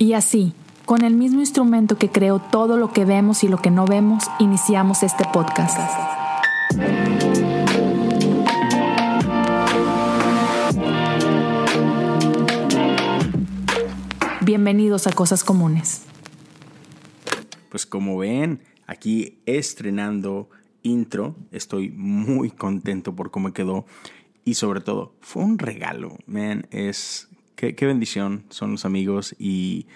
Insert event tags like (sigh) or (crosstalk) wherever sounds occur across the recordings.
Y así, con el mismo instrumento que creó todo lo que vemos y lo que no vemos, iniciamos este podcast. Bienvenidos a Cosas Comunes. Pues como ven, aquí estrenando intro, estoy muy contento por cómo quedó y sobre todo fue un regalo, man, es qué, bendición son los amigos y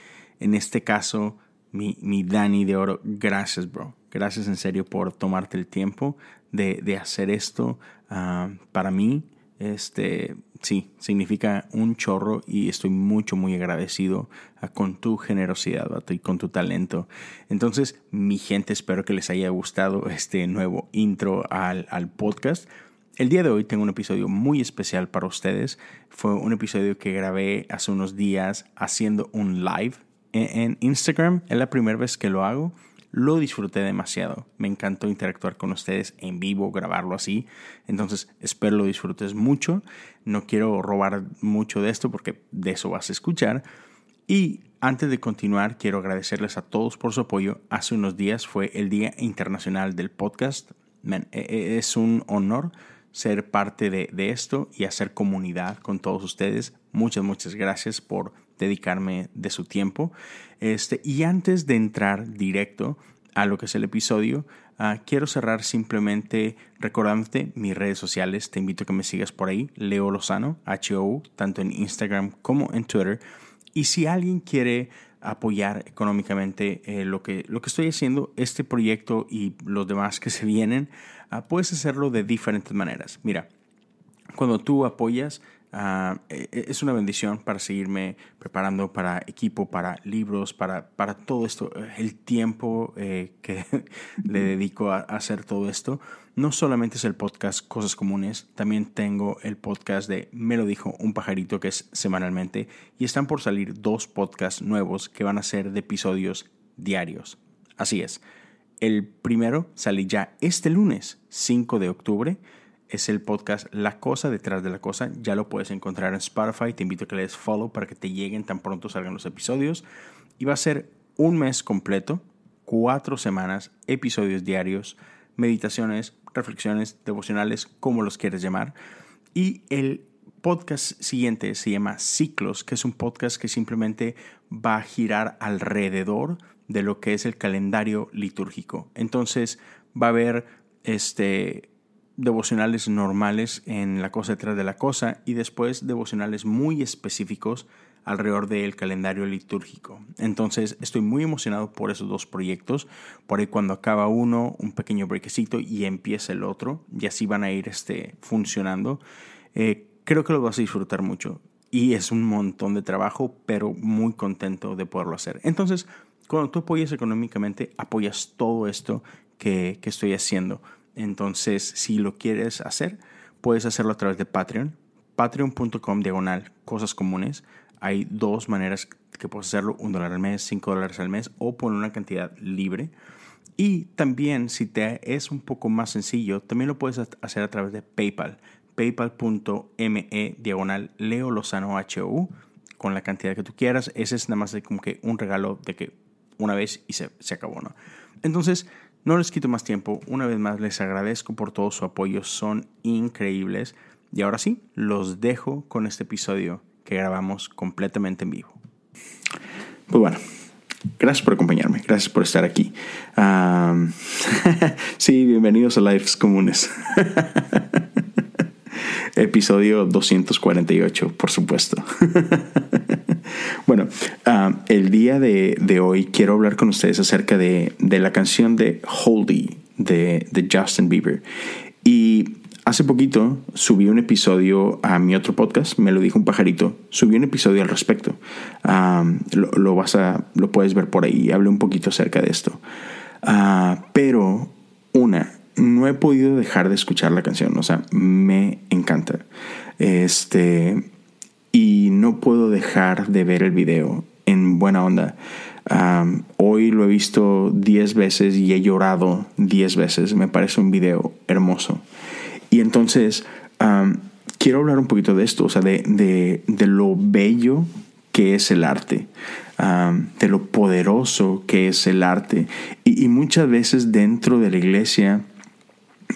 en este caso mi, mi Dani de Oro, gracias bro, gracias en serio por tomarte el tiempo de, hacer esto ah, para mí, este, sí, significa un chorro y estoy mucho, muy agradecido ah, con tu generosidad y con tu talento. Entonces, mi gente, espero que les haya gustado este nuevo intro al, al podcast. El día de hoy tengo un episodio muy especial para ustedes. Fue un episodio que grabé hace unos días haciendo un live en Instagram. Es la primera vez que lo hago lo disfruté demasiado. Me encantó interactuar con ustedes en vivo, grabarlo así. Entonces, espero lo disfrutes mucho. No quiero robar mucho de esto porque de eso vas a escuchar. Y antes de continuar, quiero agradecerles a todos por su apoyo. Hace unos días fue el Día Internacional del Podcast. E, e, es un honor ser parte de, de, esto y hacer comunidad con todos ustedes. Muchas, muchas gracias por dedicarme de su tiempo. Este, y antes de entrar directo a lo que es el episodio, ah, quiero cerrar simplemente recordándote mis redes sociales. Te invito a que me sigas por ahí, Leo Lozano, H-O, tanto en Instagram como en Twitter. Y si alguien quiere apoyar económicamente eh, lo, que, lo que estoy haciendo, este proyecto y los demás que se vienen, ah, puedes hacerlo de diferentes maneras. Mira, cuando tú apoyas, Ah, e, e, es una bendición para seguirme preparando para equipo, para libros, para, para todo esto, el tiempo eh, que (laughs) le dedico a, hacer todo esto. No solamente es el podcast Cosas Comunes, también tengo el podcast de Me lo dijo un pajarito que es semanalmente y están por salir dos podcasts nuevos que van a ser de episodios diarios. Así es. El primero sale ya este lunes, 5 de octubre es el podcast La Cosa detrás de la Cosa. Ya lo puedes encontrar en Spotify. Te invito a que le des follow para que te lleguen tan pronto salgan los episodios. Y va a ser un mes completo, cuatro semanas, episodios diarios, meditaciones, reflexiones, devocionales, como los quieres llamar. Y el podcast siguiente se llama Ciclos, que es un podcast que simplemente va a girar alrededor de lo que es el calendario litúrgico. Entonces va a haber este devocionales normales en la cosa detrás de la cosa y después devocionales muy específicos alrededor del calendario litúrgico. Entonces estoy muy emocionado por esos dos proyectos. Por ahí cuando acaba uno, un pequeño brequecito y empieza el otro. Y así van a ir este, funcionando. Eh, creo que lo vas a disfrutar mucho. Y es un montón de trabajo, pero muy contento de poderlo hacer. Entonces, cuando tú apoyas económicamente, apoyas todo esto que, que estoy haciendo. Entonces, si lo quieres hacer, puedes hacerlo a través de Patreon, patreon.com diagonal cosas comunes. Hay dos maneras que puedes hacerlo, un dólar al mes, cinco dólares al mes o por una cantidad libre. Y también, si te es un poco más sencillo, también lo puedes hacer a través de PayPal, paypal.me diagonal Leo Lozano HU, con la cantidad que tú quieras. Ese es nada más como que un regalo de que una vez y se, se acabó, ¿no? Entonces, no les quito más tiempo, una vez más les agradezco por todo su apoyo, son increíbles. Y ahora sí, los dejo con este episodio que grabamos completamente en vivo. Pues bueno, gracias por acompañarme, gracias por estar aquí. (laughs) sí, bienvenidos a Lives Comunes. (laughs) Episodio 248, por supuesto. (laughs) bueno, ah, el día de, hoy quiero hablar con ustedes acerca de, la canción de Holdy de, Justin Bieber. Y Hace poquito subí un episodio a mi otro podcast, me lo dijo un pajarito, subí un episodio al respecto. Ah, lo, vas a, lo puedes ver por ahí, hablé un poquito acerca de esto. Ah, pero, una, no he podido dejar de escuchar la canción, o sea, me encanta. Este, y no puedo dejar de ver el video en buena onda. hoy lo he visto 10 veces y he llorado 10 veces. Me parece un video hermoso. Y entonces quiero hablar un poquito de esto, o sea, de, de, de, lo bello que es el arte, de lo poderoso que es el arte. Y, y muchas veces dentro de la iglesia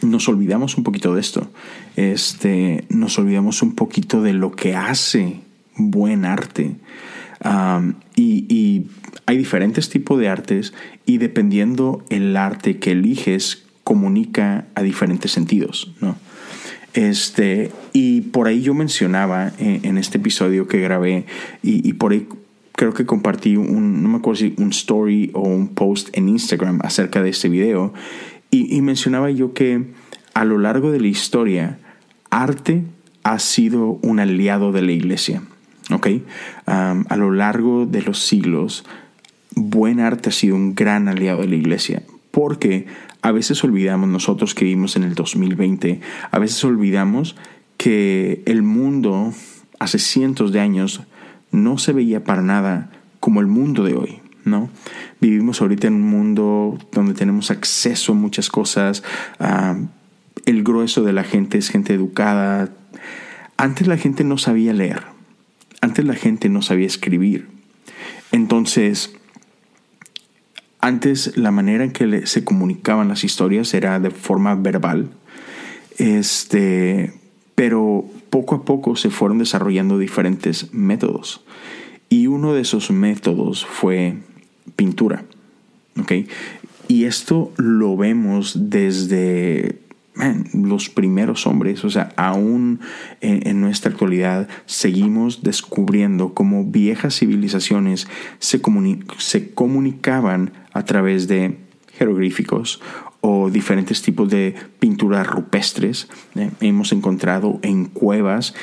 nos olvidamos un poquito de esto. Este, nos olvidamos un poquito de lo que hace buen arte. y, hay diferentes tipos de artes y dependiendo el arte que eliges, comunica a diferentes sentidos, ¿no? Este, y por ahí yo mencionaba en, este episodio que grabé, y, por ahí creo que compartí un, no me acuerdo si un story o un post en Instagram acerca de este video, y mencionaba yo que a lo largo de la historia, arte ha sido un aliado de la iglesia. a lo largo de los siglos, buen arte ha sido un gran aliado de la iglesia. Porque a veces olvidamos nosotros que vivimos en el 2020, a veces olvidamos que el mundo hace cientos de años no se veía para nada como el mundo de hoy. ¿No? Vivimos ahorita en un mundo donde tenemos acceso a muchas cosas, el grueso de la gente es gente educada. Antes la gente no sabía leer, antes la gente no sabía escribir. Entonces, antes la manera en que se comunicaban las historias era de forma verbal, este, pero poco a poco se fueron desarrollando diferentes métodos. Y uno de esos métodos fue pintura. Y esto lo vemos desde los primeros hombres, o sea, aún en, nuestra actualidad seguimos descubriendo cómo viejas civilizaciones se, se comunicaban a través de jeroglíficos o diferentes tipos de pinturas rupestres. ¿eh? Hemos encontrado en cuevas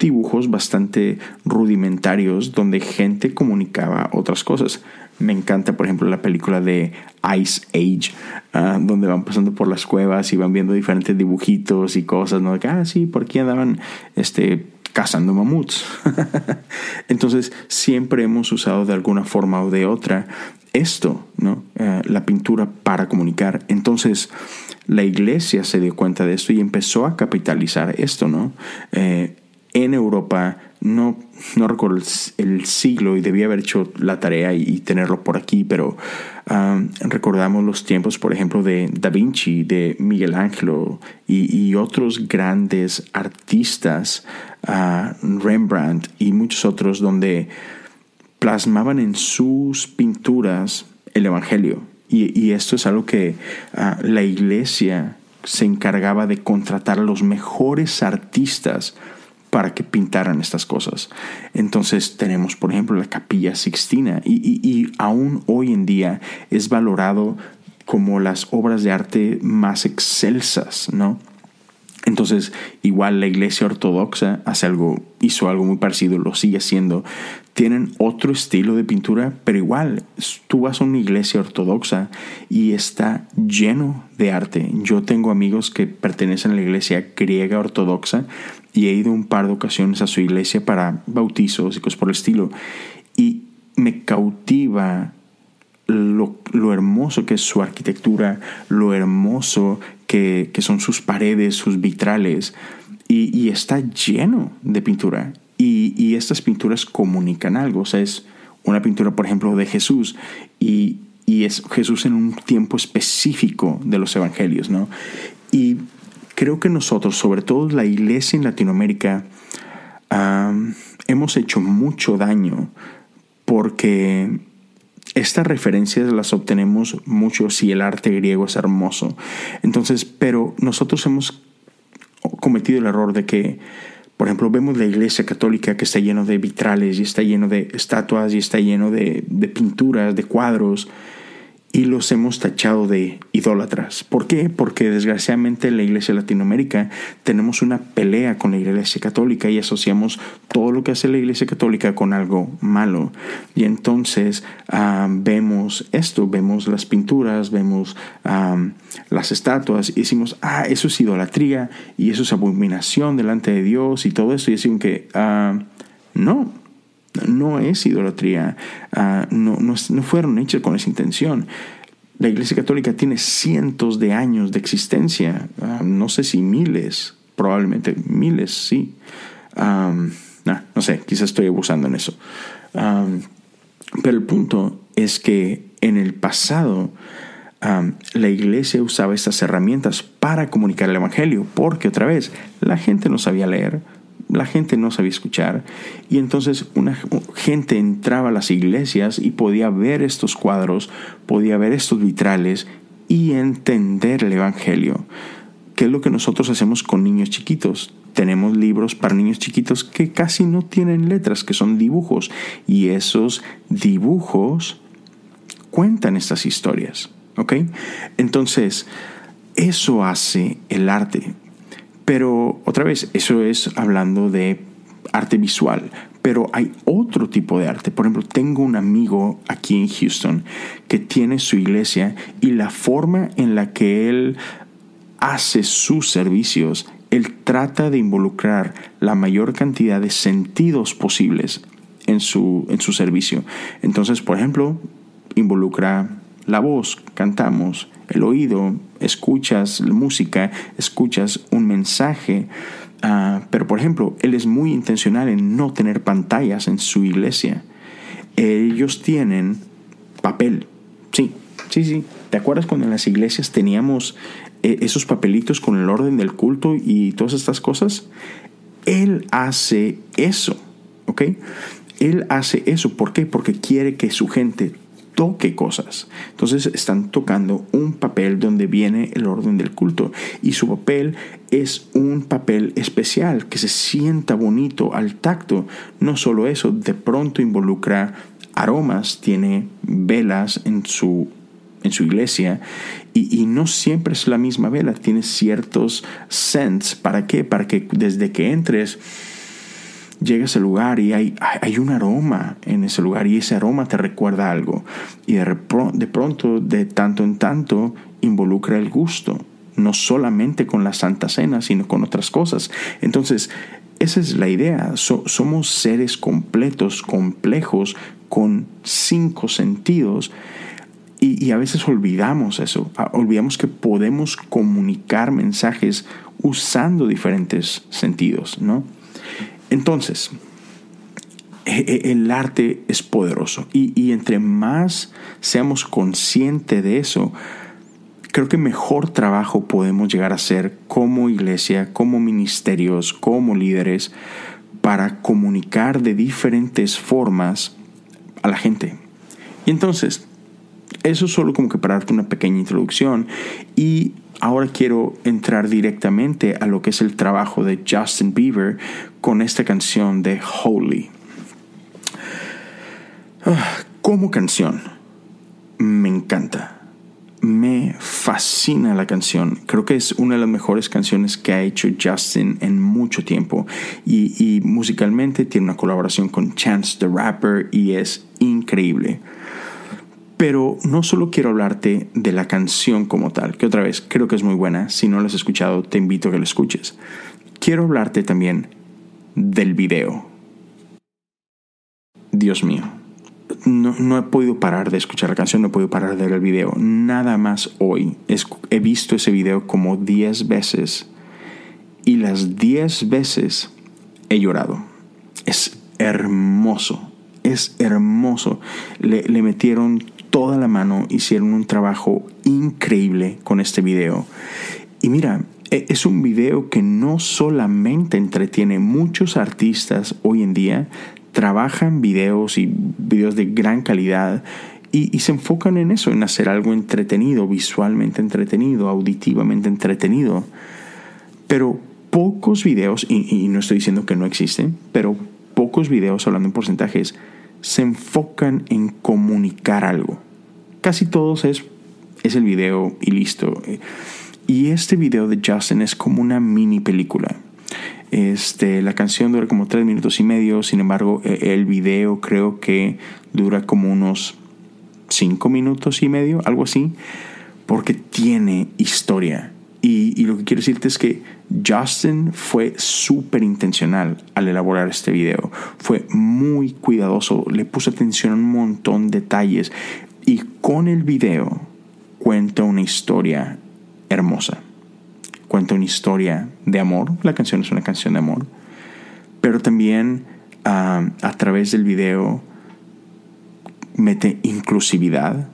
dibujos bastante rudimentarios donde gente comunicaba otras cosas. Me encanta, por ejemplo, la película de Ice Age, ah, donde van pasando por las cuevas y van viendo diferentes dibujitos y cosas, ¿no? ah, sí, por aquí andaban este, cazando mamuts. (laughs) Entonces, siempre hemos usado de alguna forma o de otra esto, ¿no? Eh, la pintura para comunicar. Entonces, la iglesia se dio cuenta de esto y empezó a capitalizar esto, ¿no? Eh, en Europa no, no recuerdo el, siglo y debía haber hecho la tarea y, tenerlo por aquí, pero um, recordamos los tiempos, por ejemplo, de Da Vinci, de Miguel Ángel y, otros grandes artistas, uh, Rembrandt y muchos otros, donde plasmaban en sus pinturas el Evangelio. Y, esto es algo que uh, la iglesia se encargaba de contratar a los mejores artistas para que pintaran estas cosas. Entonces tenemos, por ejemplo, la capilla Sixtina y, aún hoy en día es valorado como las obras de arte más excelsas, ¿no? Entonces, igual la iglesia ortodoxa hace algo, hizo algo muy parecido, lo sigue haciendo. Tienen otro estilo de pintura, pero igual, tú vas a una iglesia ortodoxa y está lleno de arte. Yo tengo amigos que pertenecen a la iglesia griega ortodoxa y he ido un par de ocasiones a su iglesia para bautizos y cosas por el estilo. Y me cautiva lo, hermoso que es su arquitectura, lo hermoso que, son sus paredes, sus vitrales, y, está lleno de pintura. Y, estas pinturas comunican algo, o sea, es una pintura, por ejemplo, de Jesús, y, y es Jesús en un tiempo específico de los evangelios, ¿no? Y creo que nosotros, sobre todo la iglesia en Latinoamérica, hemos hecho mucho daño porque estas referencias las obtenemos mucho si el arte griego es hermoso. Entonces, pero nosotros hemos cometido el error de que, por ejemplo, vemos la iglesia católica que está lleno de vitrales y está lleno de estatuas y está lleno de, de pinturas, de cuadros, y los hemos tachado de idólatras. ¿Por qué? Porque desgraciadamente en la Iglesia Latinoamérica tenemos una pelea con la Iglesia Católica y asociamos todo lo que hace la Iglesia Católica con algo malo. Y entonces ah, vemos esto, vemos las pinturas, vemos ah, las estatuas y decimos, ah, eso es idolatría y eso es abominación delante de Dios y todo eso. Y decimos que ah, no, no es idolatría, ah, no, fueron hechas con esa intención. La Iglesia Católica tiene cientos de años de existencia, ah, no sé si miles, probablemente miles, sí. No sé, quizás estoy abusando en eso. pero el punto es que en el pasado la iglesia usaba estas herramientas para comunicar el Evangelio, porque otra vez, la gente no sabía leer, la gente no sabía escuchar, y entonces una gente entraba a las iglesias y podía ver estos cuadros, podía ver estos vitrales y entender el Evangelio. ¿Qué es lo que nosotros hacemos con niños chiquitos? Tenemos libros para niños chiquitos que casi no tienen letras, que son dibujos, y esos dibujos cuentan estas historias. ¿Ok? Entonces, eso hace el arte. Pero otra vez, eso es hablando de arte visual. Pero hay otro tipo de arte. Por ejemplo, tengo un amigo aquí en Houston que tiene su iglesia y la forma en la que él hace sus servicios, él trata de involucrar la mayor cantidad de sentidos posibles en su, en su servicio. Entonces, por ejemplo, involucra la voz, cantamos, el oído, escuchas música, escuchas un mensaje. Ah, pero por ejemplo, él es muy intencional en no tener pantallas en su iglesia. Ellos tienen papel. Sí, sí, sí. ¿Te acuerdas cuando en las iglesias teníamos eh, esos papelitos con el orden del culto y todas estas cosas? Él hace eso, ¿ok? Él hace eso. ¿Por qué? Porque quiere que su gente toque cosas. Entonces están tocando un papel donde viene el orden del culto y su papel es un papel especial que se sienta bonito al tacto. No solo eso, de pronto involucra aromas, tiene velas en su en su iglesia y, y, no siempre es la misma vela, tiene ciertos scents. ¿Para qué? Para que desde que entres llegas al lugar y hay, hay un aroma en ese lugar y ese aroma te recuerda algo. Y de, de pronto, de tanto en tanto, involucra el gusto, no solamente con la Santa Cena, sino con otras cosas. Entonces, esa es la idea. somos seres completos, complejos, con cinco sentidos. Y, y, a veces olvidamos eso. Ah, olvidamos que podemos comunicar mensajes usando diferentes sentidos, ¿no? Entonces, e, e, el arte es poderoso y, entre más seamos conscientes de eso, creo que mejor trabajo podemos llegar a hacer como iglesia, como ministerios, como líderes, para comunicar de diferentes formas a la gente. Y entonces, eso es solo como que para darte una pequeña introducción y ahora quiero entrar directamente a lo que es el trabajo de Justin Bieber con esta canción de Holy. Ah, como canción, me encanta. Me fascina la canción. Creo que es una de las mejores canciones que ha hecho Justin en mucho tiempo. Y, y musicalmente tiene una colaboración con Chance the Rapper y es increíble. Pero no solo quiero hablarte de la canción como tal, que otra vez creo que es muy buena. Si no la has escuchado, te invito a que la escuches. Quiero hablarte también del video. Dios mío. No, he podido parar de escuchar la canción, no he podido parar de ver el video. Nada más hoy. he visto ese video como 10 veces. Y las 10 veces he llorado. Es hermoso. Es hermoso. Le, le metieron toda la mano, hicieron un trabajo increíble con este video. Y mira, e, es un video que no solamente entretiene, muchos artistas hoy en día trabajan videos y videos de gran calidad y, se enfocan en eso, en hacer algo entretenido, visualmente entretenido, auditivamente entretenido. Pero pocos videos, y, y no estoy diciendo que no existen, pero pocos videos, hablando en porcentajes, se enfocan en comunicar algo. Casi todos es, es el video y listo. Y este video de Justin es como una mini película. Este, la canción dura como tres minutos y medio, sin embargo, e, el video creo que dura como unos cinco minutos y medio, algo así, porque tiene historia. Y, lo que quiero decirte es que Justin fue súper intencional al elaborar este video. Fue muy cuidadoso, le puso atención a un montón de detalles y con el video cuenta una historia hermosa. Cuenta una historia de amor. La canción es una canción de amor. pero también ah, a través del video mete inclusividad,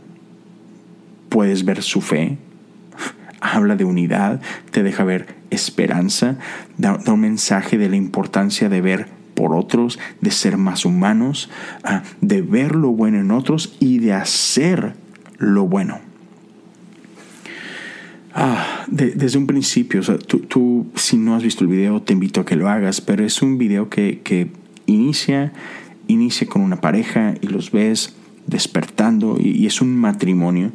puedes ver su fe, habla de unidad, te deja ver esperanza, da, un mensaje de la importancia de ver por otros, de ser más humanos, ah, de ver lo bueno en otros y de hacer lo bueno. Ah, desde un principio, tú, si no has visto el video te invito a que lo hagas, pero es un video que, inicia, inicia con una pareja y los ves despertando y, es un matrimonio.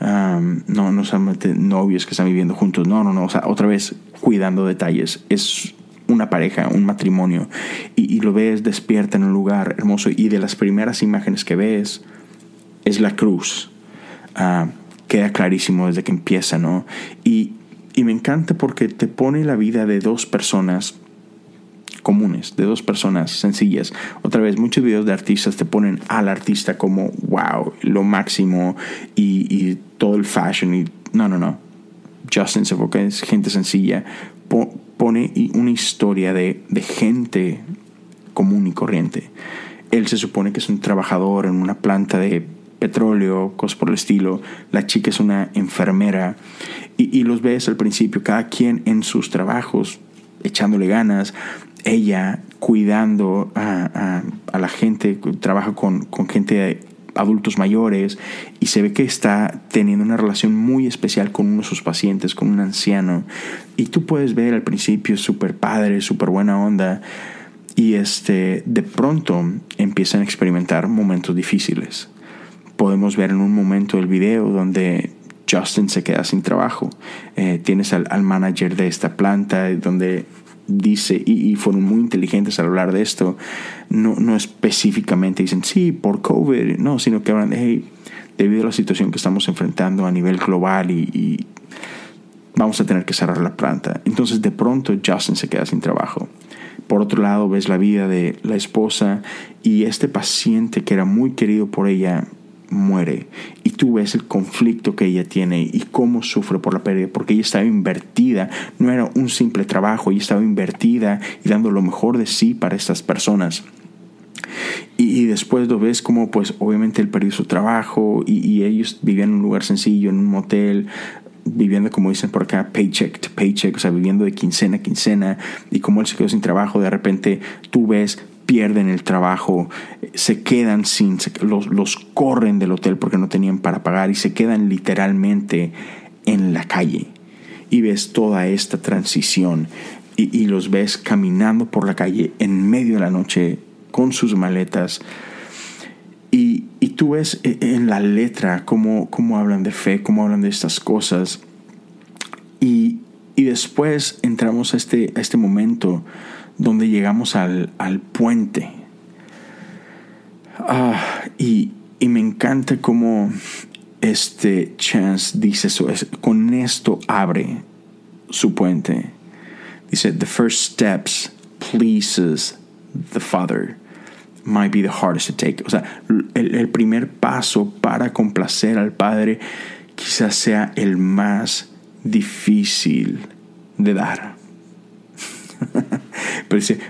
no, no solamente novios que están viviendo juntos, no, no, no, o sea, otra vez cuidando detalles. Es una pareja, un matrimonio, y, lo ves despierta en un lugar hermoso y de las primeras imágenes que ves es la cruz. Ah, queda clarísimo desde que empieza, ¿no? Y, y me encanta porque te pone la vida de dos personas comunes, de dos personas sencillas. Otra vez, muchos videos de artistas te ponen al artista como, wow, lo máximo y, y todo el fashion. Y, no, no, no. Justin se enfoca en gente sencilla. Pone una historia de, de gente común y corriente. Él se supone que es un trabajador en una planta de petróleo, cosas por el estilo. La chica es una enfermera y, y, los ves al principio, cada quien en sus trabajos, echándole ganas. Ella cuidando a, la gente, trabaja con, gente adultos mayores y se ve que está teniendo una relación muy especial con uno de sus pacientes, con un anciano. Y tú puedes ver al principio súper padre, súper buena onda. Y este, de pronto empiezan a experimentar momentos difíciles podemos ver en un momento del video donde Justin se queda sin trabajo. Eh, tienes al, manager de esta planta donde dice, y, fueron muy inteligentes al hablar de esto, no, no específicamente dicen, sí, por COVID, no, sino que hablan de, hey, debido a la situación que estamos enfrentando a nivel global y, y vamos a tener que cerrar la planta. Entonces de pronto Justin se queda sin trabajo. Por otro lado, ves la vida de la esposa y este paciente que era muy querido por ella muere y tú ves el conflicto que ella tiene y cómo sufre por la pérdida, porque ella estaba invertida, no era un simple trabajo, ella estaba invertida y dando lo mejor de sí para estas personas. Y, después lo ves como pues obviamente él perdió su trabajo y, y ellos vivían en un lugar sencillo, en un motel, viviendo, como dicen por acá, paycheck to paycheck, o sea, viviendo de quincena a quincena, y como él se quedó sin trabajo, de repente tú ves pierden el trabajo, se quedan sin, los, los corren del hotel porque no tenían para pagar y se quedan literalmente en la calle. Y ves toda esta transición y, los ves caminando por la calle en medio de la noche con sus maletas. Y, y tú ves e, en la letra cómo, cómo hablan de fe, cómo hablan de estas cosas. Y, y después entramos a este, a este momento donde llegamos al, puente. Ah, y, me encanta cómo este Chance dice eso, con esto abre su puente. Dice, the first steps pleases the Father might be the hardest to take. O sea, el, el primer paso para complacer al Padre quizás sea el más difícil de dar. (laughs)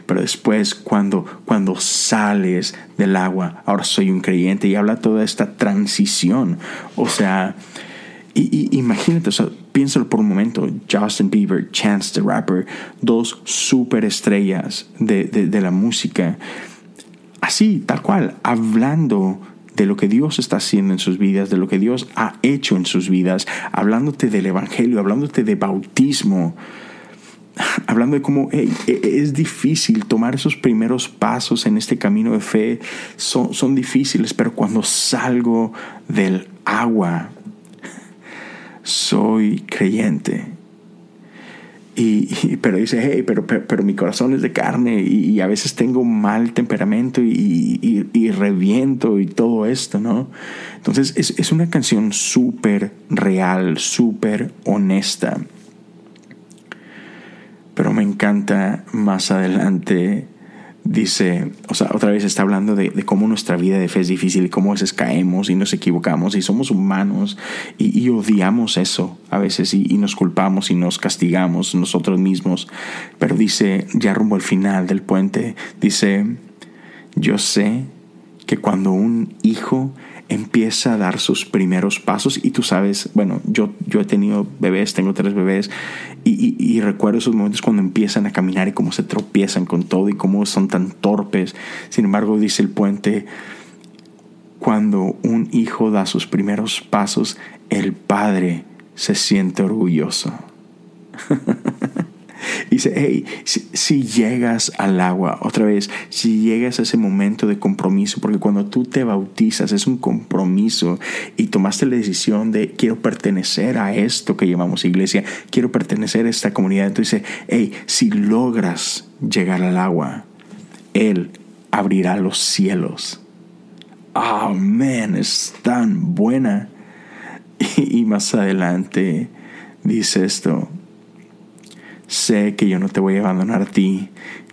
Pero después cuando, cuando sales del agua, ahora soy un creyente y habla toda esta transición. O sea, y, imagínate, o sea, piénsalo por un momento, Justin Bieber, Chance the Rapper, dos superestrellas de, de, de la música, así, tal cual, hablando de lo que Dios está haciendo en sus vidas, de lo que Dios ha hecho en sus vidas, hablándote del Evangelio, hablándote de bautismo, (laughs) hablando de cómo e, es difícil tomar esos primeros pasos en este camino de fe, son, son difíciles, pero cuando salgo del agua, (laughs) soy creyente. Y, pero dice, hey, pero, pero, mi corazón es de carne y, a veces tengo mal temperamento y, y reviento y todo esto, ¿no? Entonces es, es una canción súper real, súper honesta. Pero me encanta más adelante dice, o sea, otra vez está hablando de, cómo nuestra vida de fe es difícil y cómo a veces caemos y nos equivocamos y somos humanos y, odiamos eso a veces y, nos culpamos y nos castigamos nosotros mismos. Pero dice, ya rumbo al final del puente, dice, yo sé que cuando un hijo empieza a dar sus primeros pasos y tú sabes, bueno, yo, yo he tenido bebés, tengo tres bebés y, recuerdo esos momentos cuando empiezan a caminar y cómo se tropiezan con todo y cómo son tan torpes. Sin embargo, dice el puente, cuando un hijo da sus primeros pasos, el padre se siente orgulloso. (laughs) Dice, hey, si, llegas al agua, otra vez, si llegas a ese momento de compromiso, porque cuando tú te bautizas es un compromiso y tomaste la decisión de quiero pertenecer a esto que llamamos iglesia, quiero pertenecer a esta comunidad, entonces, hey, si logras llegar al agua, Él abrirá los cielos. Man, es tan buena. (laughs) y más adelante dice esto, sé que yo no te voy a abandonar a ti,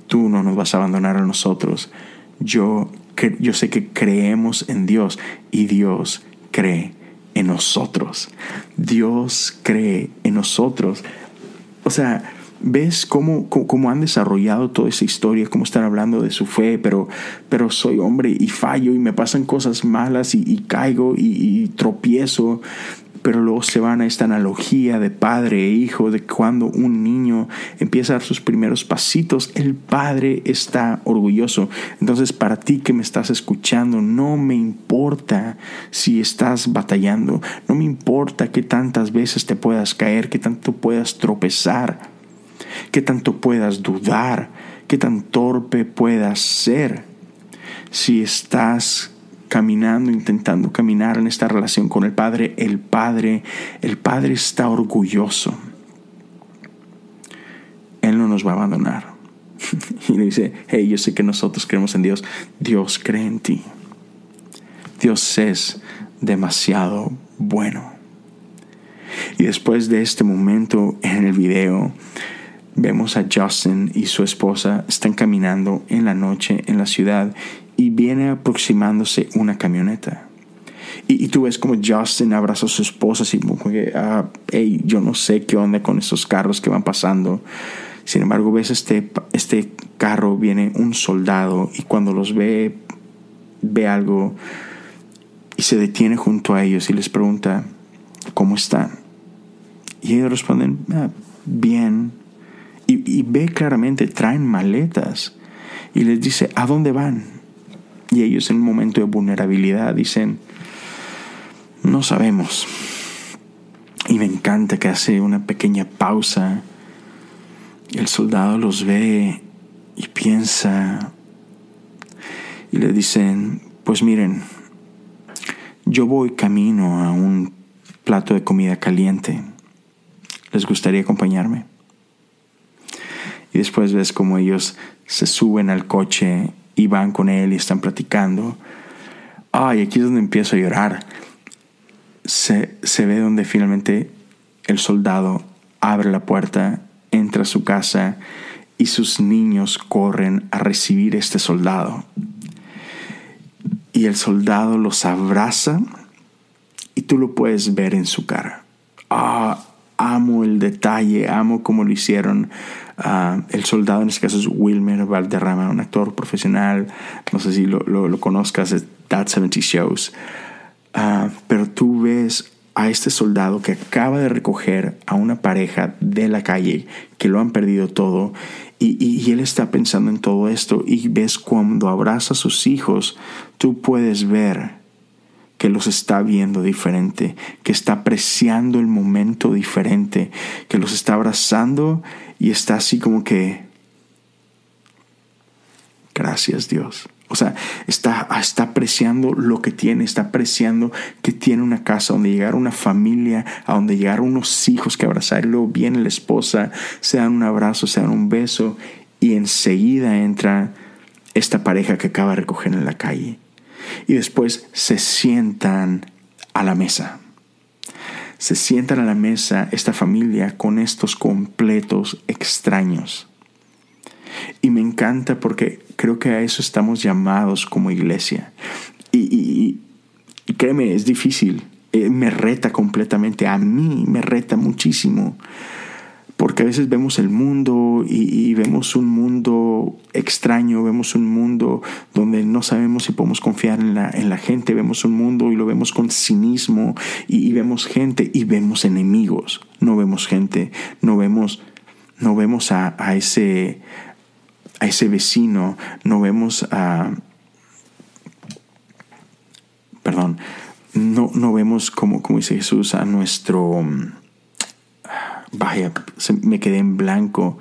tú no nos vas a abandonar a nosotros. Yo, yo sé que creemos en Dios y Dios cree en nosotros. Dios cree en nosotros. O sea, ves cómo, cómo, han desarrollado toda esa historia, cómo están hablando de su fe, pero, pero soy hombre y fallo y me pasan cosas malas y, caigo y, y, tropiezo pero luego se van a esta analogía de padre e hijo, de cuando un niño empieza a dar sus primeros pasitos, el padre está orgulloso. Entonces, para ti que me estás escuchando, no me importa si estás batallando, no me importa que tantas veces te puedas caer, que tanto puedas tropezar, que tanto puedas dudar, que tan torpe puedas ser. Si estás caminando, intentando caminar en esta relación con el Padre, el Padre, el Padre está orgulloso. Él no nos va a abandonar. (laughs) y le dice, hey, yo sé que nosotros creemos en Dios, Dios cree en ti. Dios es demasiado bueno. Y después de este momento en el video, vemos a Justin y su esposa están caminando en la noche en la ciudad y viene aproximándose una camioneta. Y, tú ves como Justin abraza a su esposa así como que, ah, hey, yo no sé qué onda con esos carros que van pasando. Sin embargo, ves este, este carro, viene un soldado y cuando los ve, ve algo y se detiene junto a ellos y les pregunta, ¿cómo están? Y ellos responden, ah, bien. Y, y ve claramente, traen maletas. Y les dice, ¿a dónde van? Y ellos en un momento de vulnerabilidad dicen, no sabemos. Y me encanta que hace una pequeña pausa. El soldado los ve y piensa y le dicen, pues miren, yo voy camino a un plato de comida caliente. ¿Les gustaría acompañarme? Y después ves como ellos se suben al coche y van con él y están platicando. Ay, aquí es donde empiezo a llorar. Se, se ve donde finalmente el soldado abre la puerta, entra a su casa y sus niños corren a recibir a este soldado. Y el soldado los abraza y tú lo puedes ver en su cara. Ah, amo el detalle, amo cómo lo hicieron. Ah, el soldado en este caso es Wilmer Valderrama, un actor profesional, no sé si lo, conozcas, de That 70 Shows. Ah, pero tú ves a este soldado que acaba de recoger a una pareja de la calle que lo han perdido todo y, y, él está pensando en todo esto y ves cuando abraza a sus hijos, tú puedes ver que los está viendo diferente, que está apreciando el momento diferente, que los está abrazando y está así como que, gracias Dios. O sea, está, está apreciando lo que tiene, está apreciando que tiene una casa donde llegar una familia, a donde llegar unos hijos que abrazar y luego viene la esposa, se dan un abrazo, se dan un beso y enseguida entra esta pareja que acaba de recoger en la calle y después se sientan a la mesa. Se sientan a la mesa esta familia con estos completos extraños. Y me encanta porque creo que a eso estamos llamados como iglesia. Y, créeme, es difícil. Eh, me reta completamente. A mí me reta muchísimo porque a veces vemos el mundo y, vemos un mundo extraño, vemos un mundo donde no sabemos si podemos confiar en la, en la gente, vemos un mundo y lo vemos con cinismo y, vemos gente y vemos enemigos, no vemos gente, no vemos, no vemos a, ese, a ese vecino, no vemos a... Perdón, no, no vemos como, como dice Jesús a nuestro vaya, me quedé en blanco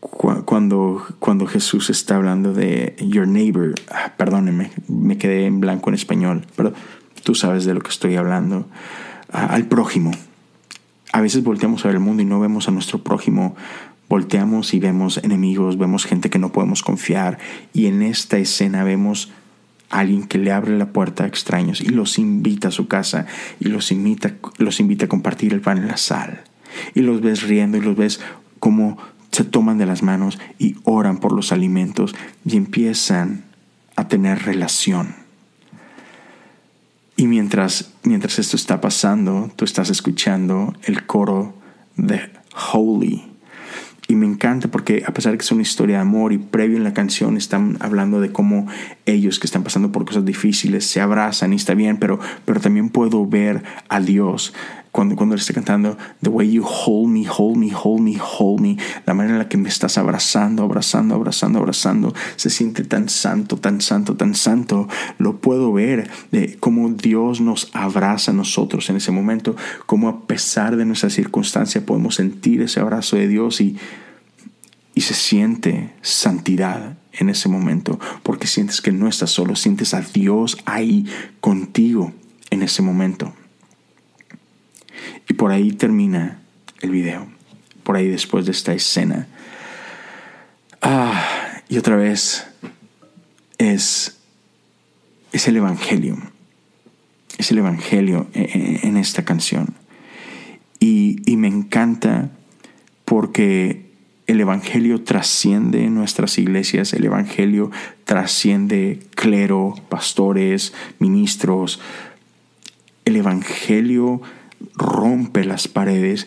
cuando, cuando Jesús está hablando de your neighbor. Ah, perdóneme, me quedé en blanco en español, pero tú sabes de lo que estoy hablando. Ah, al prójimo. A veces volteamos a ver el mundo y no vemos a nuestro prójimo. Volteamos y vemos enemigos, vemos gente que no podemos confiar. Y en esta escena vemos a alguien que le abre la puerta a extraños y los invita a su casa y los invita, los invita a compartir el pan y la sal y los ves riendo y los ves como se toman de las manos y oran por los alimentos y empiezan a tener relación. Y mientras, mientras esto está pasando, tú estás escuchando el coro de Holy. Y me encanta porque a pesar de que es una historia de amor y previo en la canción están hablando de cómo ellos que están pasando por cosas difíciles se abrazan y está bien, pero, pero también puedo ver a Dios cuando, cuando él está cantando, The way you hold me, hold me, hold me, hold me, la manera en la que me estás abrazando, abrazando, abrazando, abrazando, se siente tan santo, tan santo, tan santo. Lo puedo ver de cómo Dios nos abraza a nosotros en ese momento, cómo a pesar de nuestra circunstancia podemos sentir ese abrazo de Dios y, y se siente santidad en ese momento, porque sientes que no estás solo, sientes a Dios ahí contigo en ese momento. Y por ahí termina el video, por ahí después de esta escena. Ah, y otra vez es, es el Evangelio, es el Evangelio en, esta canción. Y, y me encanta porque el Evangelio trasciende nuestras iglesias, el Evangelio trasciende clero, pastores, ministros. El Evangelio rompe las paredes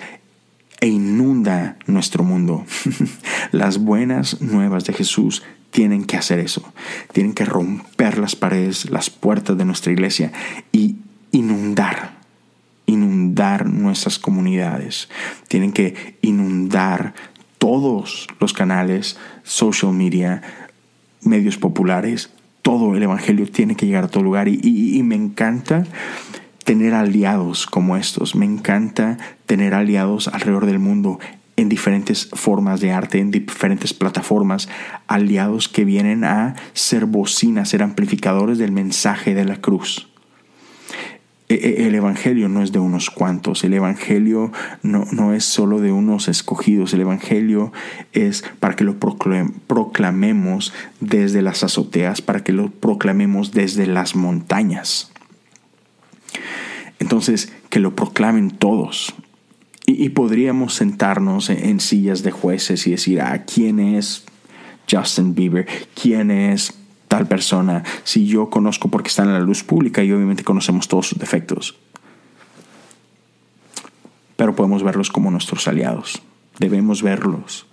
e inunda nuestro mundo. (laughs) las buenas nuevas de Jesús tienen que hacer eso. Tienen que romper las paredes, las puertas de nuestra iglesia y inundar, inundar nuestras comunidades. Tienen que inundar todos los canales, social media, medios populares. Todo el Evangelio tiene que llegar a todo lugar y, y me encanta tener aliados como estos. Me encanta tener aliados alrededor del mundo en diferentes formas de arte, en diferentes plataformas, aliados que vienen a ser bocinas, ser amplificadores del mensaje de la cruz. E, e, el Evangelio no es de unos cuantos, el Evangelio no, no es solo de unos escogidos, el Evangelio es para que lo proclamemos desde las azoteas, para que lo proclamemos desde las montañas. Entonces, que lo proclamen todos. Y, podríamos sentarnos en, sillas de jueces y decir, ah, ¿quién es Justin Bieber? ¿Quién es tal persona? Si yo conozco porque está en la luz pública y obviamente conocemos todos sus defectos. Pero podemos verlos como nuestros aliados. Debemos verlos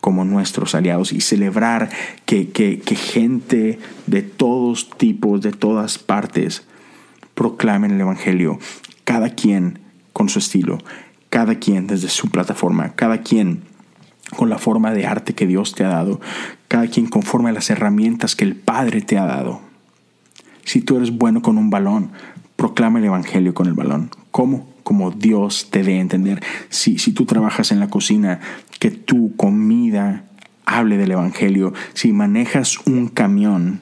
como nuestros aliados y celebrar que, gente de todos tipos, de todas partes, proclamen el Evangelio, cada quien con su estilo, cada quien desde su plataforma, cada quien con la forma de arte que Dios te ha dado, cada quien conforme a las herramientas que el Padre te ha dado. Si tú eres bueno con un balón, proclama el Evangelio con el balón. ¿Cómo? Como Dios te dé entender. Si, si tú trabajas en la cocina, que tu comida hable del Evangelio. Si manejas un camión,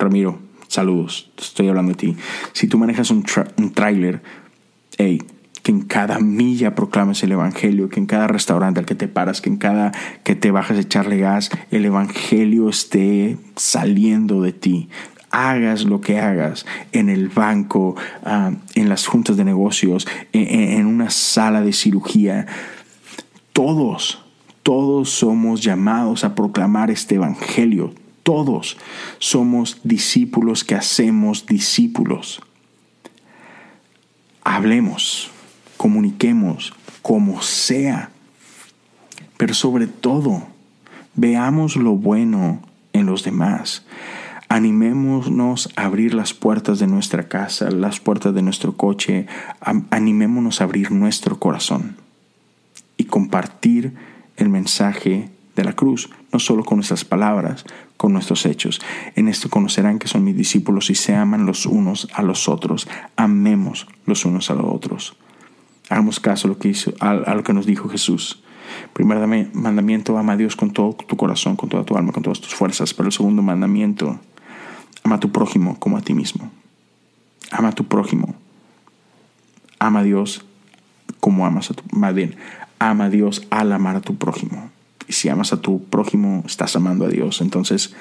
Ramiro, saludos, estoy hablando de ti. Si tú manejas un, un tráiler, hey, que en cada milla proclames el Evangelio, que en cada restaurante al que te paras, que en cada que te bajas a echarle gas, el Evangelio esté saliendo de ti. Hagas lo que hagas en el banco, ah, en las juntas de negocios, en una sala de cirugía. Todos, Todos somos llamados a proclamar este Evangelio. Todos somos discípulos que hacemos discípulos. Hablemos, comuniquemos como sea, pero sobre todo, veamos lo bueno en los demás. Animémonos a abrir las puertas de nuestra casa, las puertas de nuestro coche, animémonos a abrir nuestro corazón y compartir el mensaje de la cruz, no solo con nuestras palabras, con nuestros hechos. En esto conocerán que son mis discípulos y se aman los unos a los otros. Amemos los unos a los otros. Hagamos caso a lo que, hizo, a, lo que nos dijo Jesús. Primer mandamiento, ama a Dios con todo tu corazón, con toda tu alma, con todas tus fuerzas. Pero el segundo mandamiento, ama a tu prójimo como a ti mismo. Ama a tu prójimo. Ama a Dios como amas a tu... Más bien, ama a Dios al amar a tu prójimo. Si amas a tu prójimo, estás amando a Dios. Entonces,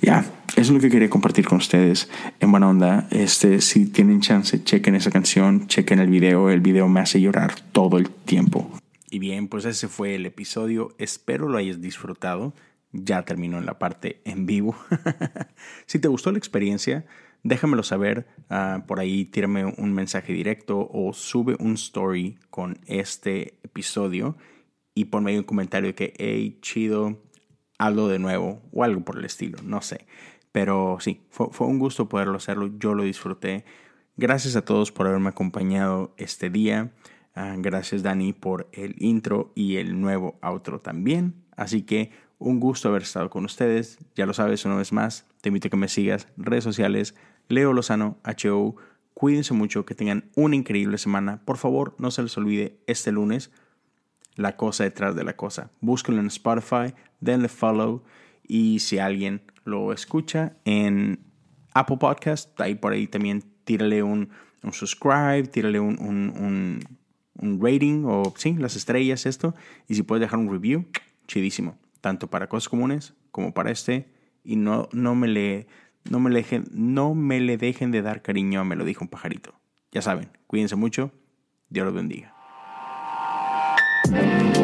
ya, eso es lo que quería compartir con ustedes en buena onda. Este, si tienen chance, chequen esa canción, chequen el video. El video me hace llorar todo el tiempo. Y bien, pues ese fue el episodio. Espero lo hayas disfrutado. Ya terminó en la parte en vivo. (laughs) si te gustó la experiencia, déjamelo saber. Ah, por ahí tírame un mensaje directo o sube un story con este episodio y ponme ahí un comentario que, hey, chido, hazlo de nuevo o algo por el estilo, no sé. Pero sí, fue, fue un gusto poderlo hacerlo. Yo lo disfruté. Gracias a todos por haberme acompañado este día. Ah, gracias Dani por el intro y el nuevo outro también. Así que un gusto haber estado con ustedes. Ya lo sabes, una vez más, te invito a que me sigas redes sociales, Leo Lozano, HO. Cuídense mucho, que tengan una increíble semana. Por favor, no se les olvide este lunes la cosa detrás de la cosa. Búsquenlo en Spotify, denle follow y si alguien lo escucha en Apple Podcast, ahí por ahí también tírale un, un subscribe, tírale un, un un rating o sí, las estrellas, esto. Y si puedes dejar un review, chidísimo. Tanto para cosas comunes como para este. Y no, no, me, le, no, me, le dejen, no me le dejen de dar cariño, me lo dijo un pajarito. Ya saben, cuídense mucho. Dios los bendiga. Thank you.